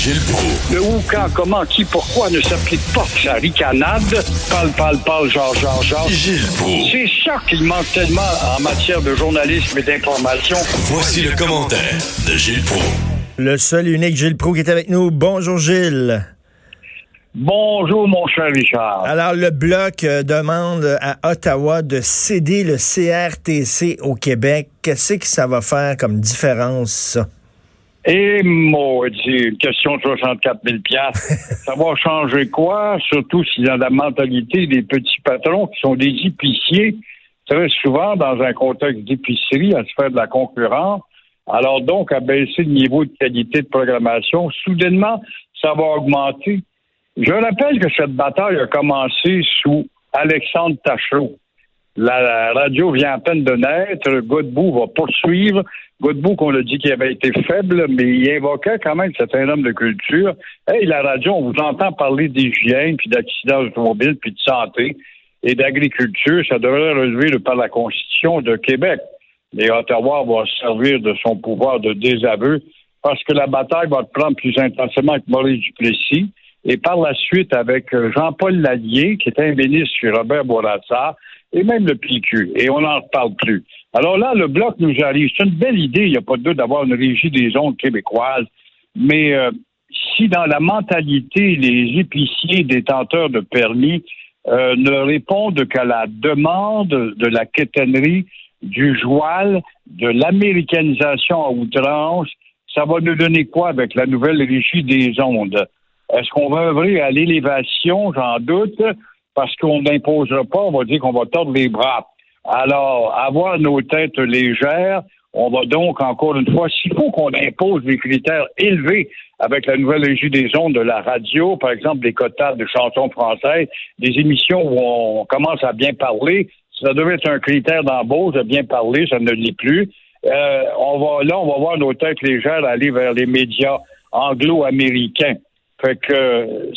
Gilles Proulx. Le où, quand, comment, qui, pourquoi ne s'applique pas sa ricanade? Parle, parle, parle, genre, genre, genre. Gilles Proulx. C'est ça qu'il manque tellement en matière de journalisme et d'information. Voici le commentaire de Gilles Proulx. Le seul et unique Gilles Proulx qui est avec nous. Bonjour Gilles. Bonjour, mon cher Richard. Alors, le Bloc euh, demande à Ottawa de céder le CRTC au Québec. Qu'est-ce que ça va faire comme différence, ça? Et maudit, une question de 64 000 Ça va changer quoi? Surtout si dans la mentalité des petits patrons qui sont des épiciers, très souvent dans un contexte d'épicerie, à se faire de la concurrence. Alors donc, à baisser le niveau de qualité de programmation, soudainement, ça va augmenter. Je rappelle que cette bataille a commencé sous Alexandre Tachereau. La, radio vient à peine de naître. Godbout va poursuivre. Godbout, qu'on a dit qu'il avait été faible, mais il invoquait quand même c'était un homme de culture. Hey, la radio, on vous entend parler d'hygiène, puis d'accidents automobiles, puis de santé et d'agriculture. Ça devrait relever par la Constitution de Québec. Mais Ottawa va servir de son pouvoir de désaveu parce que la bataille va prendre plus intensément avec Maurice Duplessis et par la suite avec Jean-Paul Lallier, qui était un ministre chez Robert Bourassa, et même le PQ, et on n'en reparle plus. Alors là, le bloc nous arrive. C'est une belle idée, il n'y a pas de doute, d'avoir une régie des ondes québécoises, mais euh, si dans la mentalité, les épiciers détenteurs de permis euh, ne répondent qu'à la demande de la quétainerie, du joual, de l'américanisation à outrance, ça va nous donner quoi avec la nouvelle régie des ondes? Est-ce qu'on va œuvrer à l'élévation? J'en doute, parce qu'on n'imposera pas, on va dire qu'on va tordre les bras. Alors, avoir nos têtes légères, on va donc, encore une fois, s'il faut qu'on impose des critères élevés avec la nouvelle régie des ondes de la radio, par exemple des quotas de chansons françaises, des émissions où on commence à bien parler, ça devait être un critère d'embauche de bien parler, ça ne l'est plus. Euh, on va là, on va voir nos têtes légères aller vers les médias anglo-américains. Fait que,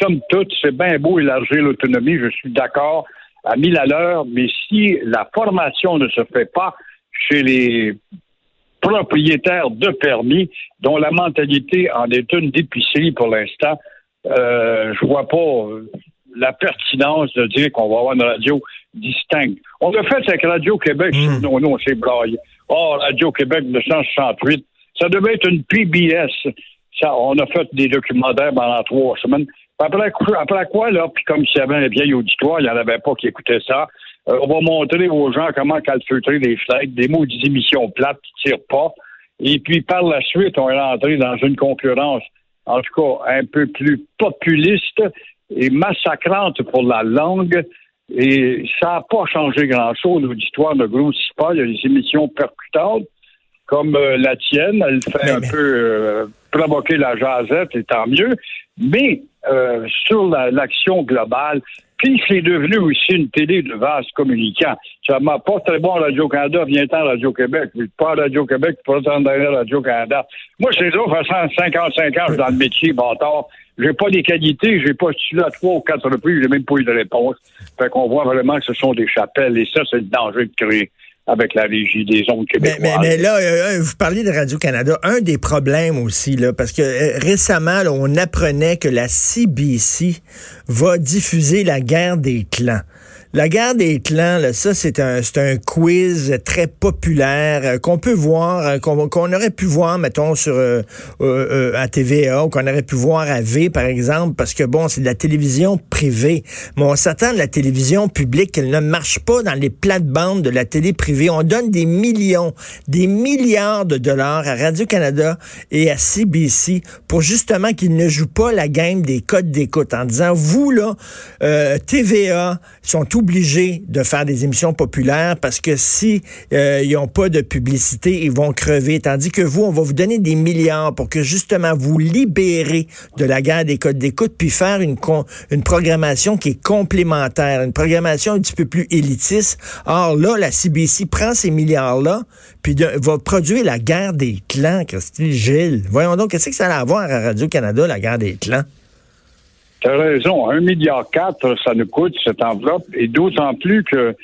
somme toute, c'est bien beau élargir l'autonomie, je suis d'accord à mille à l'heure, mais si la formation ne se fait pas chez les propriétaires de permis, dont la mentalité en est une d'épicerie pour l'instant, euh, je vois pas la pertinence de dire qu'on va avoir une radio distincte. On a fait avec Radio-Québec, mmh. non, non, c'est braille. Oh, Radio-Québec 268, ça devait être une PBS on a fait des documentaires pendant trois semaines. Après, après quoi, là, puis comme s'il y avait un vieil auditoire, il n'y en avait pas qui écoutaient ça. Euh, on va montrer aux gens comment calfeutrer les fenêtres, des mots d'émission plates qui ne tirent pas. Et puis, par la suite, on est rentré dans une concurrence, en tout cas, un peu plus populiste et massacrante pour la langue. Et ça n'a pas changé grand-chose. L'auditoire ne grossit pas. Il y a des émissions percutantes comme euh, la tienne. Elle fait un peu euh, provoquer la jasette, et tant mieux. Mais euh, sur l'action globale, puis c'est devenu aussi une télé de vaste communicants. Ça m'a pas très bon Radio-Canada, viens-t'en Radio-Québec. Pas Radio-Québec, pas à Radio-Canada. Moi, c'est là, façon 55 ans, dans le métier, bâtard. J'ai pas des qualités, j'ai pas postulé à trois ou quatre reprises, j'ai même pas eu de réponse. Fait qu'on voit vraiment que ce sont des chapelles, et ça, c'est le danger de créer avec la régie des ondes québécoises. Mais, mais, là, euh, euh, vous parliez de Radio-Canada. Un des problèmes aussi, là, parce que euh, récemment, on apprenait que la CBC va diffuser la guerre des clans. La guerre des clans, ça, c'est un, quiz très populaire euh, qu'on peut voir, euh, qu'on aurait pu voir, mettons, sur euh, à TVA qu'on aurait pu voir à V, par exemple, parce que, bon, c'est de la télévision privée. Mais on s'attend de la télévision publique qu'elle ne marche pas dans les plates-bandes de la télé privée. On donne des millions, des milliards de dollars à Radio-Canada et à CBC pour justement qu'ils ne jouent pas la game des codes d'écoute en disant, vous, là, TVA sont tout obligés de faire des émissions populaires parce que si euh, ils n'ont pas de publicité, ils vont crever. Tandis que vous, on va vous donner des milliards pour que justement vous libérez de la guerre des codes d'écoute, puis faire une, programmation qui est complémentaire, une programmation un petit peu plus élitiste. Or là, la CBC prend ces milliards-là, puis va produire la guerre des clans, Christine Gilles. Voyons donc, qu'est-ce que ça va avoir à Radio-Canada, la guerre des clans? Tu as raison. Un milliard quatre, ça nous coûte cette enveloppe, et d'autant plus que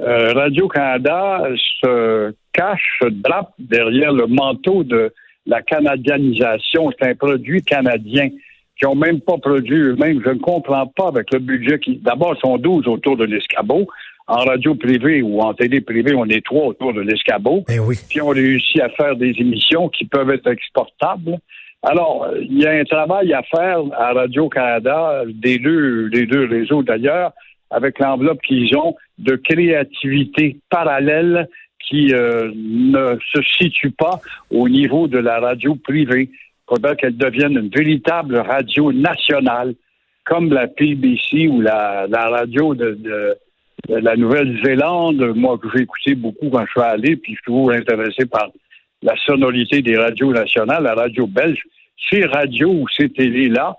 euh, Radio-Canada se cache, se drape derrière le manteau de la canadianisation. C'est un produit canadien qui n'ont même pas produit eux-mêmes. Je ne comprends pas avec le budget qui, d'abord, sont 12 autour de l'escabeau. En radio privée ou en télé privée, on est trois autour de l'escabeau. Eh oui. Puis on réussit à faire des émissions qui peuvent être exportables. Alors, il y a un travail à faire à Radio-Canada, des deux, des deux réseaux d'ailleurs, avec l'enveloppe qu'ils ont de créativité parallèle qui euh, ne se situe pas au niveau de la radio privée. Il faudrait qu'elle devienne une véritable radio nationale, comme la PBC ou la, la radio de, de, de la Nouvelle-Zélande, moi que j'ai écouté beaucoup quand je suis allé, puis je suis toujours intéressé par la sonorité des radios nationales, la radio belge. Ces radios ou ces télés-là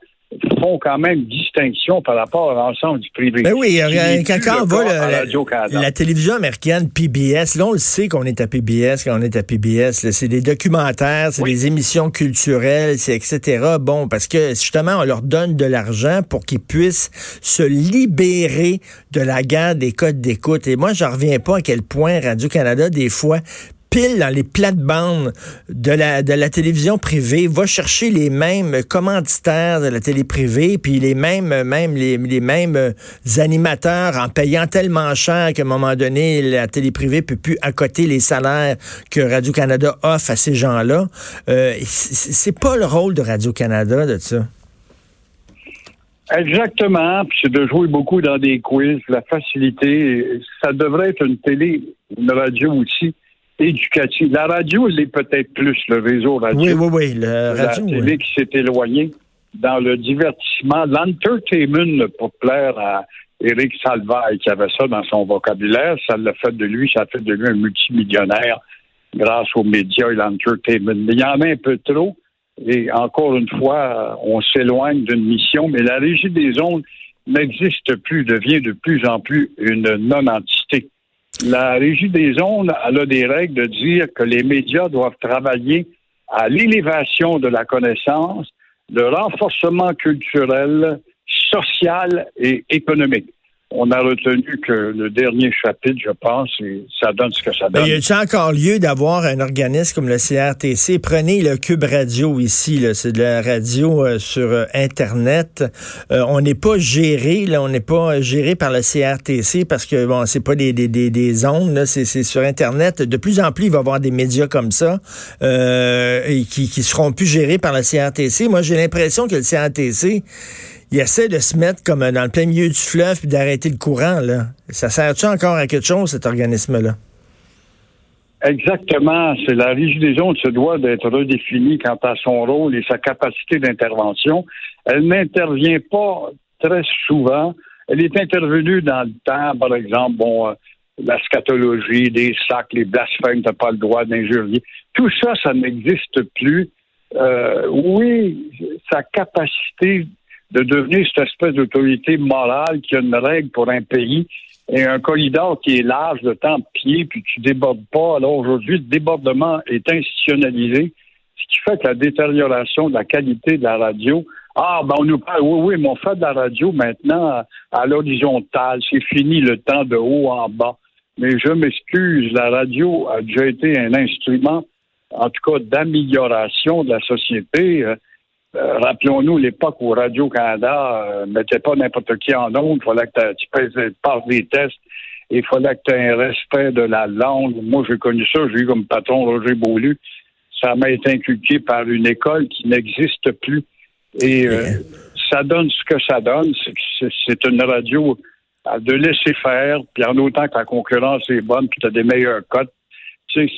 font quand même distinction par rapport à l'ensemble du privé. Ben oui, n'est quand, on Radio-Canada. la télévision américaine PBS, là on le sait qu'on est à PBS quand on est à PBS. C'est des documentaires, c'est Oui. des émissions culturelles, c'est etc. Bon, parce que justement on leur donne de l'argent pour qu'ils puissent se libérer de la guerre des codes d'écoute. Et moi, j'en reviens pas à quel point Radio Canada des fois pile dans les plates-bandes de la, de la télévision privée, va chercher les mêmes commanditaires de la télé privée, puis les mêmes, même les, mêmes animateurs en payant tellement cher qu'à un moment donné, la télé privée peut plus accoter les salaires que Radio-Canada offre à ces gens-là. Euh, c'est pas le rôle de Radio-Canada de ça. Exactement, puis c'est de jouer beaucoup dans des quiz, la facilité. Ça devrait être une télé, une radio aussi éducative. La radio, elle est peut-être plus le réseau radio. Oui, oui, oui, le la radio. télé oui. qui s'est éloignée dans le divertissement, l'entertainment pour plaire à Éric Salvaille qui avait ça dans son vocabulaire. Ça l'a fait de lui, ça a fait de lui un multimillionnaire grâce aux médias et l'entertainment. Mais il y en a un peu trop. Et encore une fois, on s'éloigne d'une mission, mais la régie des ondes n'existe plus, devient de plus en plus une non-entité. La régie des elle a des règles de dire que les médias doivent travailler à l'élévation de la connaissance, le renforcement culturel, social et économique. On a retenu que le dernier chapitre, je pense, et ça donne ce que ça donne. y a-t-il encore lieu d'avoir un organisme comme le CRTC? Prenez le Cube Radio ici, c'est de la radio euh, sur euh, Internet. Euh, on n'est pas géré, là, on n'est pas géré par le CRTC parce que bon, c'est pas des, des, des, des ondes, c'est, sur Internet. De plus en plus, il va y avoir des médias comme ça et qui, qui seront plus gérés par le CRTC. Moi, j'ai l'impression que le CRTC il essaie de se mettre comme dans le plein milieu du fleuve puis d'arrêter le courant. Là. Ça sert-tu encore à quelque chose, cet organisme-là? Exactement. C'est la ondes se doit d'être redéfinie quant à son rôle et sa capacité d'intervention. Elle n'intervient pas très souvent. Elle est intervenue dans le temps, par exemple, bon, euh, la scatologie, des sacs, les blasphèmes, t'as pas le droit d'injurier. Tout ça, ça n'existe plus. Euh, oui, sa capacité de devenir cette espèce d'autorité morale qui a une règle pour un pays et un corridor qui est large de temps de pied, puis tu débordes pas. Alors aujourd'hui, le débordement est institutionnalisé, ce qui fait que la détérioration de la qualité de la radio. Ah, ben on nous parle, oui, oui, mais on fait de la radio maintenant à, à l'horizontale. C'est fini le temps de haut en bas. Mais je m'excuse, la radio a déjà été un instrument, en tout cas, d'amélioration de la société. Euh, Rappelons-nous l'époque où Radio-Canada euh, mettait pas n'importe qui en ondes. Il fallait que tu passes des tests. et Il fallait que tu aies un respect de la langue. Moi, j'ai connu ça. J'ai eu comme patron Roger Beaulieu. Ça m'a été inculqué par une école qui n'existe plus. Et euh, ça donne ce que ça donne. C'est- C'est une radio à de laisser faire. Puis en autant que la concurrence est bonne, puis tu as des meilleurs cotes. Tu sais,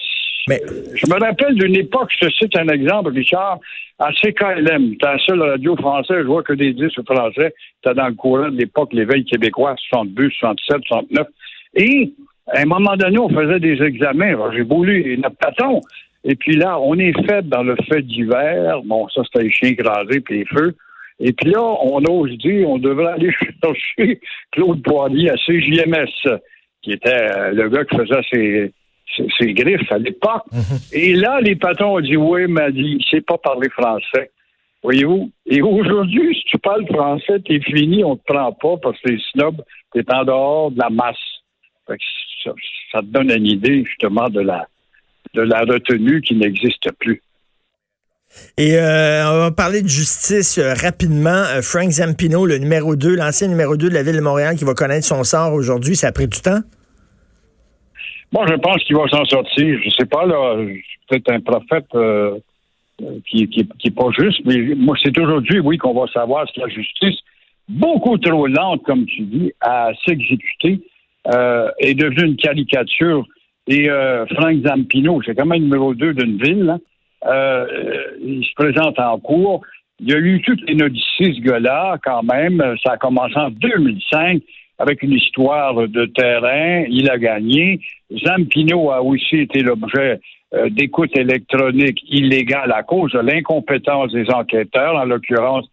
Mais- je me rappelle d'une époque, je te cite un exemple, Richard, à CKLM, c'était la seule radio française, je vois que des disques français, c'était dans le courant de l'époque, l'éveil québécois, 62, 67, 69. Et, à un moment donné, on faisait des examens, j'ai voulu, notre patron. Et puis là, on est fait dans le fait d'hiver, bon, ça c'était les chiens écrasés puis les feux. Et puis là, on ose dire, on devrait aller chercher Claude Poirier à CJMS, qui était euh, le gars qui faisait ses, ses, griffes à l'époque. Et là, les patrons ont dit, oui, m'a dit, il sait pas parler français. Voyez-vous? Et aujourd'hui, si tu parles français, t'es fini, on te prend pas parce que t'es snob, t'es en dehors de la masse. Fait que ça, ça te donne une idée, justement, de la, de la retenue qui n'existe plus. Et euh, on va parler de justice euh, rapidement. Euh, Frank Zampino, le numéro 2, l'ancien numéro 2 de la ville de Montréal, qui va connaître son sort aujourd'hui, ça a pris du temps? Moi, je pense qu'il va s'en sortir. Je sais pas, là, peut-être un prophète qui, qui, qui est pas juste, mais moi, c'est aujourd'hui, oui, qu'on va savoir si la justice, beaucoup trop lente, comme tu dis, à s'exécuter, est devenue une caricature. Et Frank Zampino, c'est quand même numéro 2 d'une ville, euh, il se présente en cours. Il y a eu toutes les notices, ce gars-là, quand même. Ça a commencé en 2005 avec une histoire de terrain. Il a gagné. Zampino a aussi été l'objet euh, d'écoute électronique illégale à cause de l'incompétence des enquêteurs, en l'occurrence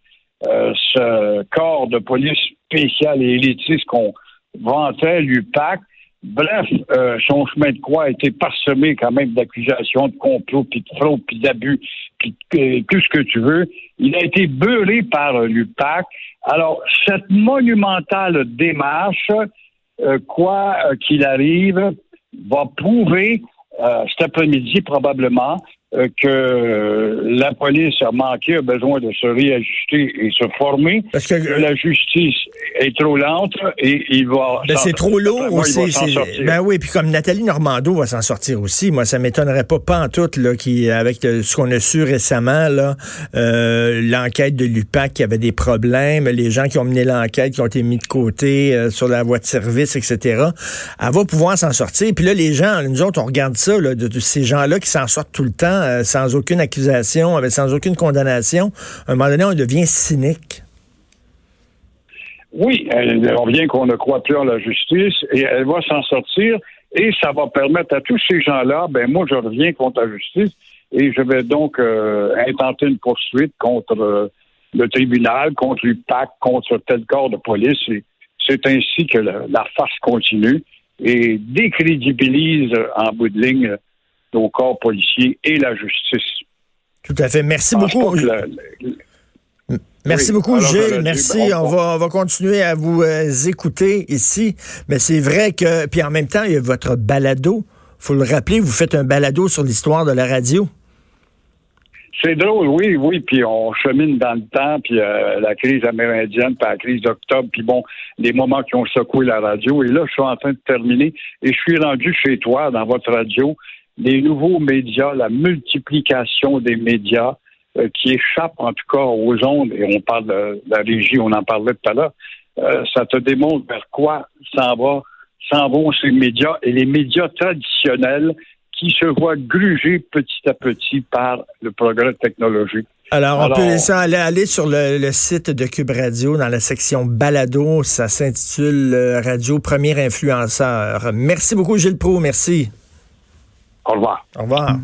euh, ce corps de police spécial et élitiste qu'on vantait, l'UPAC. Bref, euh, son chemin de croix a été parsemé quand même d'accusations de complot, puis de fraude, puis d'abus, puis tout ce que tu veux. Il a été beurré par euh, l'UPAC. Alors, cette monumentale démarche, euh, quoi qu'il arrive, va prouver cet après-midi probablement euh, que la police a manqué, a besoin de se réajuster et se former. Parce que la justice est trop lente et il va. Ben c'est trop lourd aussi. Ben oui, puis comme Nathalie Normando va s'en sortir aussi, moi ça m'étonnerait pas pas en tout là, qui avec ce qu'on a su récemment là, euh, l'enquête de l'UPAC qui avait des problèmes, les gens qui ont mené l'enquête qui ont été mis de côté euh, sur la voie de service, etc. Elle va pouvoir s'en sortir. Puis là les gens, nous autres on regarde ça là, de ces gens là qui s'en sortent tout le temps euh, sans aucune accusation, avec, sans aucune condamnation, à un moment donné, on devient cynique. Oui, on vient qu'on ne croit plus en la justice et elle va s'en sortir et ça va permettre à tous ces gens-là, ben moi je reviens contre la justice et je vais donc euh, intenter une poursuite contre euh, le tribunal, contre l'UPAC, contre tel corps de police. c'est ainsi que la, la farce continue et décrédibilise en bout de ligne au corps policier et la justice. Tout à fait. Merci beaucoup. Merci beaucoup, Gilles. Merci. On, va, on va continuer à vous euh, écouter ici. Mais c'est vrai que, puis en même temps, il y a votre balado. faut le rappeler, vous faites un balado sur l'histoire de la radio. C'est drôle, oui, oui, puis on chemine dans le temps, puis euh, la crise amérindienne, puis la crise d'octobre, puis bon, les moments qui ont secoué la radio. Et là, je suis en train de terminer et je suis rendu chez toi, dans votre radio, les nouveaux médias, la multiplication des médias euh, qui échappent en tout cas aux ondes, et on parle de, la régie, on en parlait tout à l'heure, euh, ça te démontre vers quoi s'en va, s'en vont ces médias et les médias traditionnels qui se voient grugés petit à petit par le progrès technologique. Alors, on peut aller, aller sur le, site de Cube Radio dans la section balado. Ça s'intitule euh, Radio Premier Influenceur. Merci beaucoup, Gilles Pro. Merci. Au revoir. Au revoir.